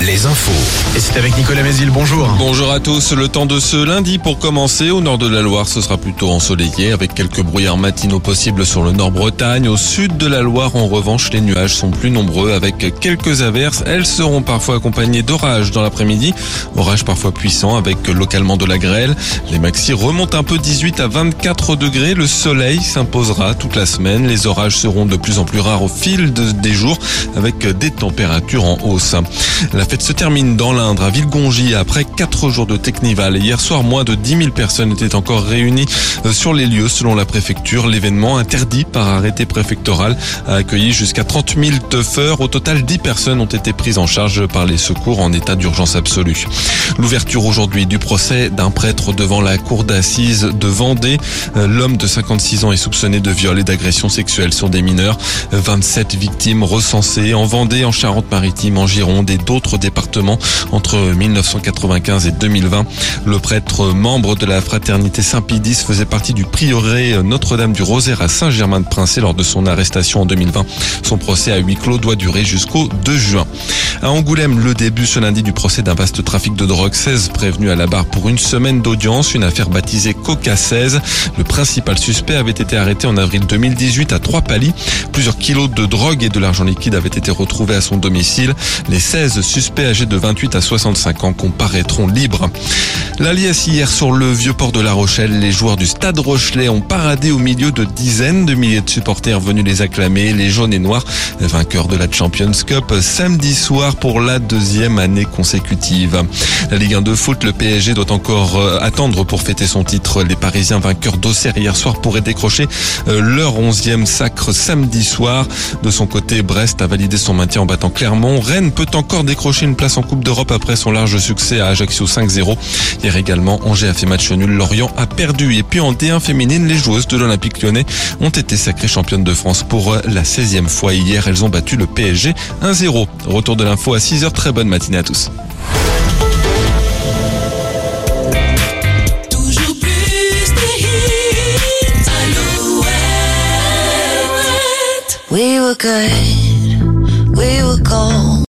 Les infos. Et c'est avec Nicolas Mézil, bonjour. Bonjour à tous, le temps de ce lundi pour commencer. Au nord de la Loire, ce sera plutôt ensoleillé avec quelques brouillards matinaux possibles sur le nord-Bretagne. Au sud de la Loire, en revanche, les nuages sont plus nombreux avec quelques averses. Elles seront parfois accompagnées d'orages dans l'après-midi. Orages parfois puissants avec localement de la grêle. Les maxi remontent un peu 18 à 24 degrés. Le soleil s'imposera toute la semaine. Les orages seront de plus en plus rares au fil des jours avec des températures en hausse. La fête se termine dans l'Indre, à Villegongy, après quatre jours de Technival. Hier soir, moins de 10 000 personnes étaient encore réunies euh, sur les lieux, selon la préfecture. L'événement, interdit par arrêté préfectoral, a accueilli jusqu'à 30 000 teufeurs. Au total, 10 personnes ont été prises en charge par les secours en état d'urgence absolue. L'ouverture aujourd'hui du procès d'un prêtre devant la cour d'assises de Vendée. Euh, l'homme de 56 ans est soupçonné de viol et d'agression sexuelle sur des mineurs. 27 victimes recensées en Vendée, en Charente-Maritime, en Gironde d'autres départements entre 1995 et 2020. Le prêtre membre de la fraternité Saint-Pidis faisait partie du prieuré Notre-Dame du Rosaire à Saint-Germain-de-Princé lors de son arrestation en 2020. Son procès à huis clos doit durer jusqu'au 2 juin. À Angoulême, le début ce lundi du procès d'un vaste trafic de drogue. 16 prévenus à la barre pour une semaine d'audience, une affaire baptisée Coca 16. Le principal suspect avait été arrêté en avril 2018 à Trois-Pali. Plusieurs kilos de drogue et de l'argent liquide avaient été retrouvés à son domicile. Les 16 suspects âgés de 28 à 65 ans comparaîtront libres. L'alias hier sur le vieux port de La Rochelle, les joueurs du Stade Rochelet ont paradé au milieu de dizaines de milliers de supporters venus les acclamer, les jaunes et noirs, vainqueurs de la Champions Cup samedi soir pour la deuxième année consécutive. La Ligue 1 de foot, le PSG doit encore euh, attendre pour fêter son titre. Les Parisiens vainqueurs d'Auxerre hier soir pourraient décrocher euh, leur onzième sacre samedi soir. De son côté, Brest a validé son maintien en battant Clermont. Rennes peut encore décrocher une place en Coupe d'Europe après son large succès à Ajaccio 5-0. Hier également, Angers a fait match nul, Lorient a perdu. Et puis en D1 féminine, les joueuses de l'Olympique lyonnais ont été sacrées championnes de France pour la 16e fois. Hier, elles ont battu le PSG 1-0. Retour de l'info à 6h. Très bonne matinée à tous.